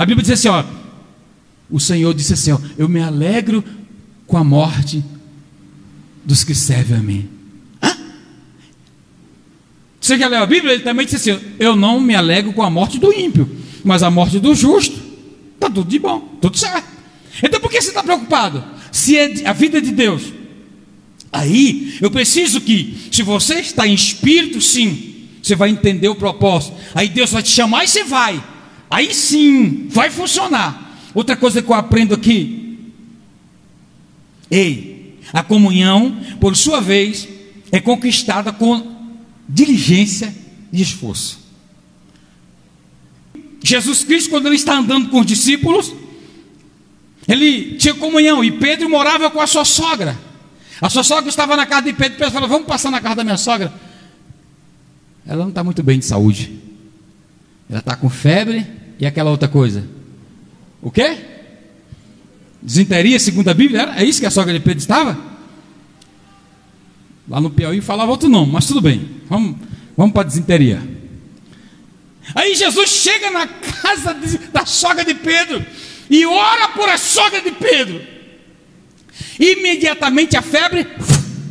A Bíblia diz assim: ó, o Senhor disse assim: ó, eu me alegro com a morte dos que servem a mim. Hã? Você já leu a Bíblia? Ele também disse assim: eu não me alegro com a morte do ímpio, mas a morte do justo. Está tudo de bom, tudo certo. Então por que você está preocupado? Se é a vida de Deus. Aí eu preciso que, se você está em espírito, sim, você vai entender o propósito. Aí Deus vai te chamar e você vai. Aí sim, vai funcionar. Outra coisa que eu aprendo aqui. Ei, a comunhão, por sua vez, é conquistada com diligência e esforço. Jesus Cristo, quando ele está andando com os discípulos, ele tinha comunhão e Pedro morava com a sua sogra. A sua sogra estava na casa de Pedro. Pedro falou: Vamos passar na casa da minha sogra. Ela não está muito bem de saúde. Ela está com febre e aquela outra coisa. O quê? Desinteria, segundo a Bíblia? É isso que a sogra de Pedro estava? Lá no Piauí falava outro nome, mas tudo bem. Vamos, vamos para a desinteria. Aí Jesus chega na casa de, da sogra de Pedro e ora por a sogra de Pedro. Imediatamente a febre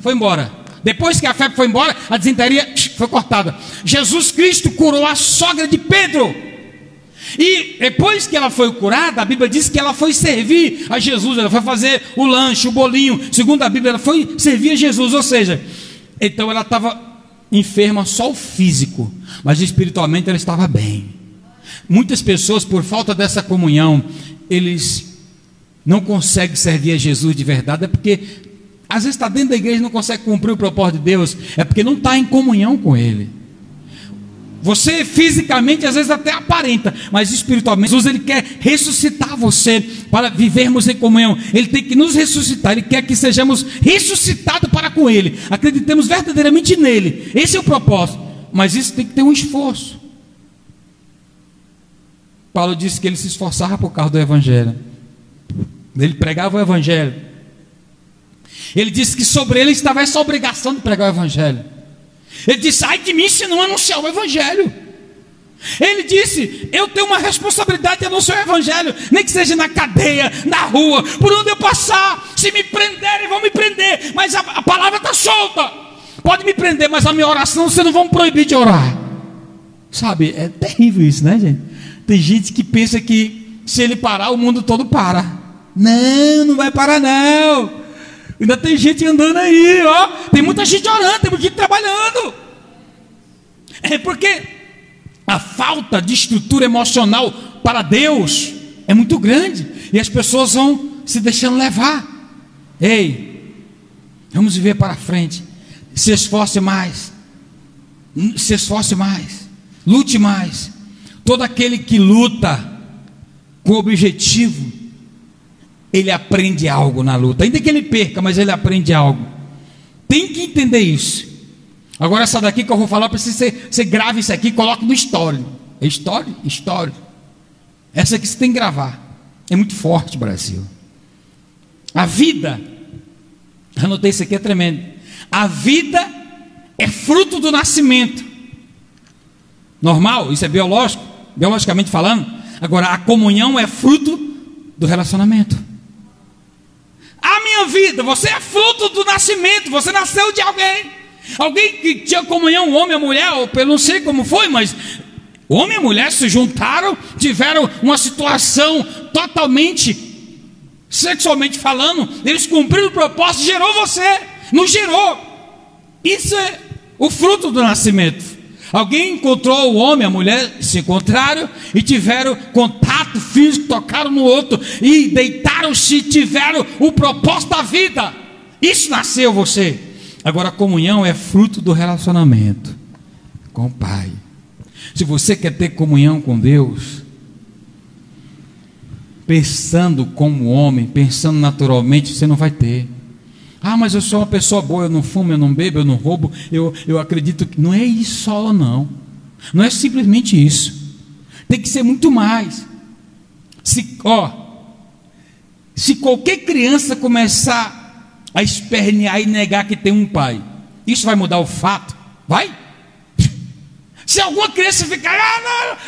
foi embora. Depois que a febre foi embora, a desinteria foi cortada. Jesus Cristo curou a sogra de Pedro. E depois que ela foi curada, a Bíblia diz que ela foi servir a Jesus, ela foi fazer o lanche, o bolinho. Segundo a Bíblia, ela foi servir a Jesus, ou seja, então ela estava enferma só o físico, mas espiritualmente ela estava bem. Muitas pessoas, por falta dessa comunhão, eles não consegue servir a Jesus de verdade, é porque às vezes está dentro da igreja e não consegue cumprir o propósito de Deus, é porque não está em comunhão com Ele. Você fisicamente às vezes até aparenta, mas espiritualmente Jesus ele quer ressuscitar você para vivermos em comunhão. Ele tem que nos ressuscitar, ele quer que sejamos ressuscitados para com ele. Acreditemos verdadeiramente nele. Esse é o propósito. Mas isso tem que ter um esforço. Paulo disse que ele se esforçava por causa do evangelho. Ele pregava o Evangelho. Ele disse que sobre ele estava essa obrigação de pregar o Evangelho. Ele disse: ai de mim se não anunciar o Evangelho. Ele disse: Eu tenho uma responsabilidade de anunciar o Evangelho, nem que seja na cadeia, na rua, por onde eu passar. Se me prenderem, vão me prender, mas a, a palavra está solta. Pode me prender, mas a minha oração vocês não vão proibir de orar. Sabe, é terrível isso, né, gente? Tem gente que pensa que se ele parar, o mundo todo para. Não, não vai parar não. Ainda tem gente andando aí, ó. Tem muita gente orando, tem muita gente trabalhando. É porque a falta de estrutura emocional para Deus é muito grande e as pessoas vão se deixando levar. Ei, vamos viver para frente. Se esforce mais. Se esforce mais. Lute mais. Todo aquele que luta com objetivo ele aprende algo na luta, ainda que ele perca, mas ele aprende algo. Tem que entender isso. Agora, essa daqui que eu vou falar, precisa ser, você grave isso aqui e coloque no histórico. É história? História. Essa aqui você tem que gravar. É muito forte, Brasil. A vida, anotei isso aqui, é tremendo. A vida é fruto do nascimento. Normal, isso é biológico, biologicamente falando. Agora, a comunhão é fruto do relacionamento. Minha vida, você é fruto do nascimento, você nasceu de alguém. Alguém que tinha comunhão, homem ou mulher, ou eu não sei como foi, mas homem e mulher se juntaram, tiveram uma situação totalmente, sexualmente falando, eles cumpriram o propósito, gerou você, não gerou. Isso é o fruto do nascimento. Alguém encontrou o homem, a mulher se encontraram e tiveram contato físico, tocaram no outro e deitaram-se, tiveram o propósito da vida. Isso nasceu você. Agora a comunhão é fruto do relacionamento com o Pai. Se você quer ter comunhão com Deus, pensando como homem, pensando naturalmente, você não vai ter. Ah, mas eu sou uma pessoa boa, eu não fumo, eu não bebo, eu não roubo, eu, eu acredito que. Não é isso só, não. Não é simplesmente isso. Tem que ser muito mais. Se, ó, se qualquer criança começar a espernear e negar que tem um pai, isso vai mudar o fato? Vai? Se alguma criança ficar, ah,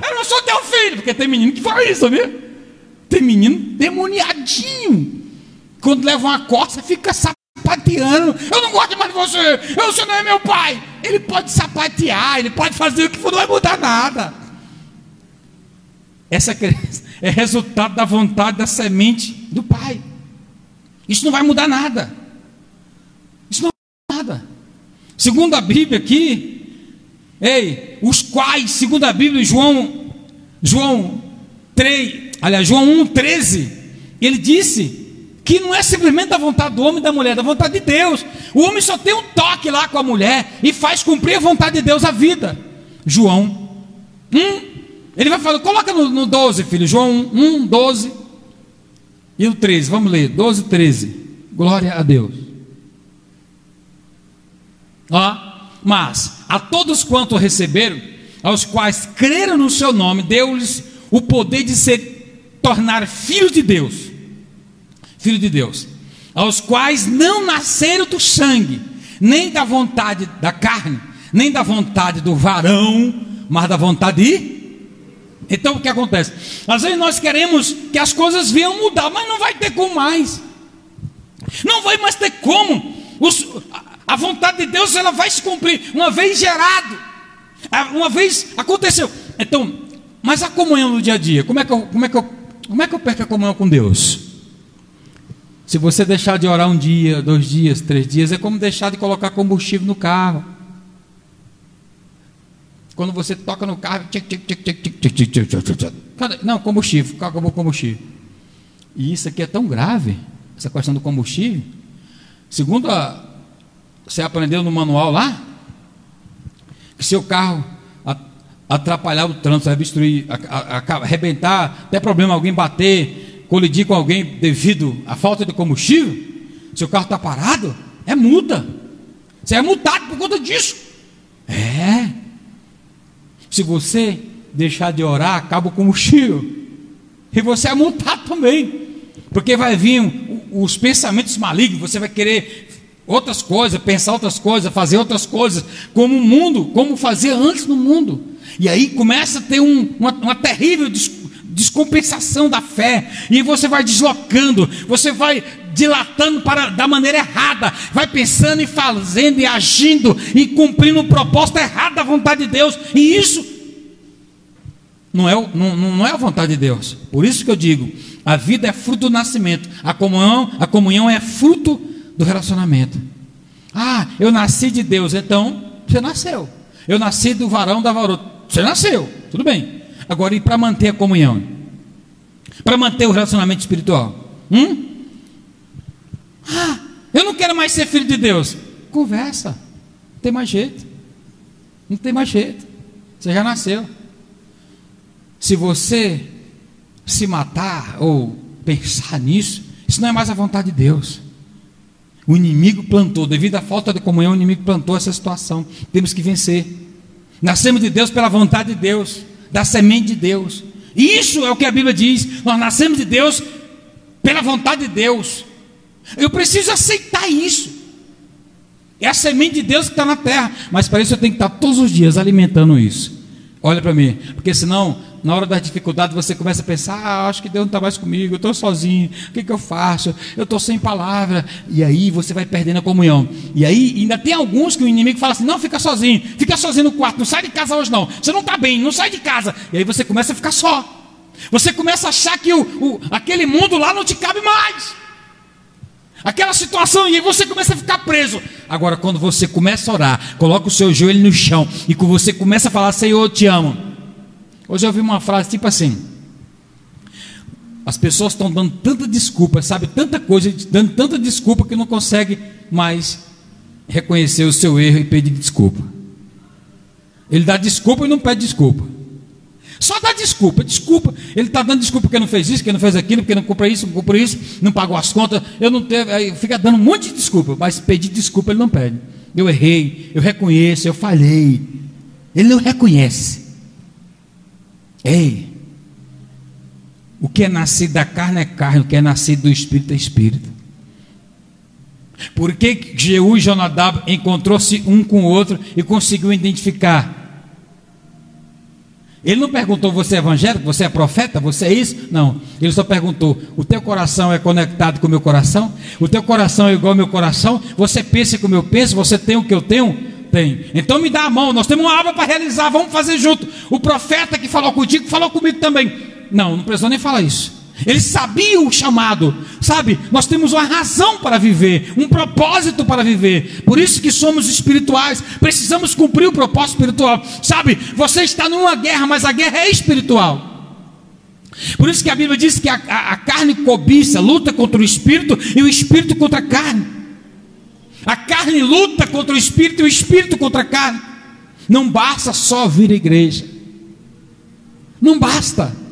não, eu não sou teu filho, porque tem menino que fala isso, sabia? Tem menino demoniadinho. Quando leva uma costa, fica sapateando. Eu não gosto mais de você. Eu, você não é meu pai. Ele pode sapatear, ele pode fazer o que for, não vai mudar nada. Essa criança é resultado da vontade da semente do pai. Isso não vai mudar nada. Isso não vai mudar nada. Segundo a Bíblia aqui, ei, os quais, segundo a Bíblia, João, João 3, aliás, João 1, 13, ele disse que não é simplesmente da vontade do homem e da mulher, é da vontade de Deus. O homem só tem um toque lá com a mulher e faz cumprir a vontade de Deus a vida. João 1, ele vai falar, coloca no, no 12, filho, João 1, 1, 12 e o 13, vamos ler, 12, 13. Glória a Deus. Ó, mas a todos quanto receberam, aos quais creram no seu nome, deu-lhes o poder de ser tornar filhos de Deus. Filho de Deus. Aos quais não nasceram do sangue, nem da vontade da carne, nem da vontade do varão, mas da vontade de então o que acontece? Às vezes nós queremos que as coisas venham mudar, mas não vai ter como mais. Não vai mais ter como. Os, a vontade de Deus ela vai se cumprir uma vez gerado, uma vez aconteceu. Então, mas a comunhão no dia a dia, como é que eu, como é que eu, como é que eu perco a comunhão com Deus? Se você deixar de orar um dia, dois dias, três dias, é como deixar de colocar combustível no carro. Quando você toca no carro, não, combustível, acabou o combustível. E isso aqui é tão grave, essa questão do combustível. Segundo a, você aprendeu no manual lá? Que seu carro atrapalhar o trânsito, vai destruir, arrebentar, até problema alguém bater, colidir com alguém devido à falta de combustível, seu carro está parado, é multa. Você é multado por conta disso. É. Se você deixar de orar, acaba o combustível. E você é multado também. Porque vai vir os pensamentos malignos, você vai querer outras coisas, pensar outras coisas, fazer outras coisas, como o mundo, como fazia antes no mundo. E aí começa a ter um, uma, uma terrível descompensação da fé, e você vai deslocando, você vai dilatando para da maneira errada, vai pensando e fazendo e agindo e cumprindo o propósito errado da vontade de Deus, e isso não é, não, não é a vontade de Deus. Por isso que eu digo, a vida é fruto do nascimento, a comunhão, a comunhão é fruto do relacionamento. Ah, eu nasci de Deus, então você nasceu. Eu nasci do varão da varota. Você nasceu, tudo bem. Agora, e para manter a comunhão? Para manter o relacionamento espiritual? Hum? Ah, eu não quero mais ser filho de Deus. Conversa. Não tem mais jeito. Não tem mais jeito. Você já nasceu. Se você se matar ou pensar nisso, isso não é mais a vontade de Deus. O inimigo plantou, devido à falta de comunhão, o inimigo plantou essa situação. Temos que vencer. Nascemos de Deus pela vontade de Deus, da semente de Deus. Isso é o que a Bíblia diz. Nós nascemos de Deus pela vontade de Deus. Eu preciso aceitar isso. É a semente de Deus que está na terra. Mas para isso eu tenho que estar todos os dias alimentando isso. Olha para mim, porque senão na hora das dificuldades você começa a pensar: ah, acho que Deus não está mais comigo, eu estou sozinho, o que, que eu faço? Eu estou sem palavra. E aí você vai perdendo a comunhão. E aí ainda tem alguns que o inimigo fala assim: não, fica sozinho, fica sozinho no quarto, não sai de casa hoje não. Você não está bem, não sai de casa. E aí você começa a ficar só. Você começa a achar que o, o, aquele mundo lá não te cabe mais. Aquela situação, e aí você começa a ficar preso. Agora, quando você começa a orar, coloca o seu joelho no chão e você começa a falar: Senhor, eu te amo. Hoje eu ouvi uma frase tipo assim: as pessoas estão dando tanta desculpa, sabe, tanta coisa, dando tanta desculpa que não consegue mais reconhecer o seu erro e pedir desculpa. Ele dá desculpa e não pede desculpa. Só dá desculpa, desculpa. Ele está dando desculpa porque não fez isso, porque não fez aquilo, porque não comprou isso, não comprou isso, não pagou as contas. Eu não teve, aí fica dando um monte de desculpa, mas pedir desculpa ele não pede. Eu errei, eu reconheço, eu falhei. Ele não reconhece. Ei, o que é nascido da carne é carne, o que é nascido do espírito é espírito. Por que Jeú e Jonadab encontrou-se um com o outro e conseguiu identificar? Ele não perguntou: você é evangélico, você é profeta, você é isso? Não. Ele só perguntou: o teu coração é conectado com o meu coração? O teu coração é igual ao meu coração? Você pensa como eu penso? Você tem o que eu tenho? Tem. Então me dá a mão, nós temos uma obra para realizar, vamos fazer junto. O profeta que falou contigo falou comigo também. Não, não precisou nem falar isso. Ele sabia o chamado, sabe? Nós temos uma razão para viver, um propósito para viver. Por isso que somos espirituais, precisamos cumprir o propósito espiritual. Sabe? Você está numa guerra, mas a guerra é espiritual. Por isso que a Bíblia diz que a, a, a carne cobiça, luta contra o espírito e o espírito contra a carne. A carne luta contra o espírito e o espírito contra a carne. Não basta só vir à igreja. Não basta.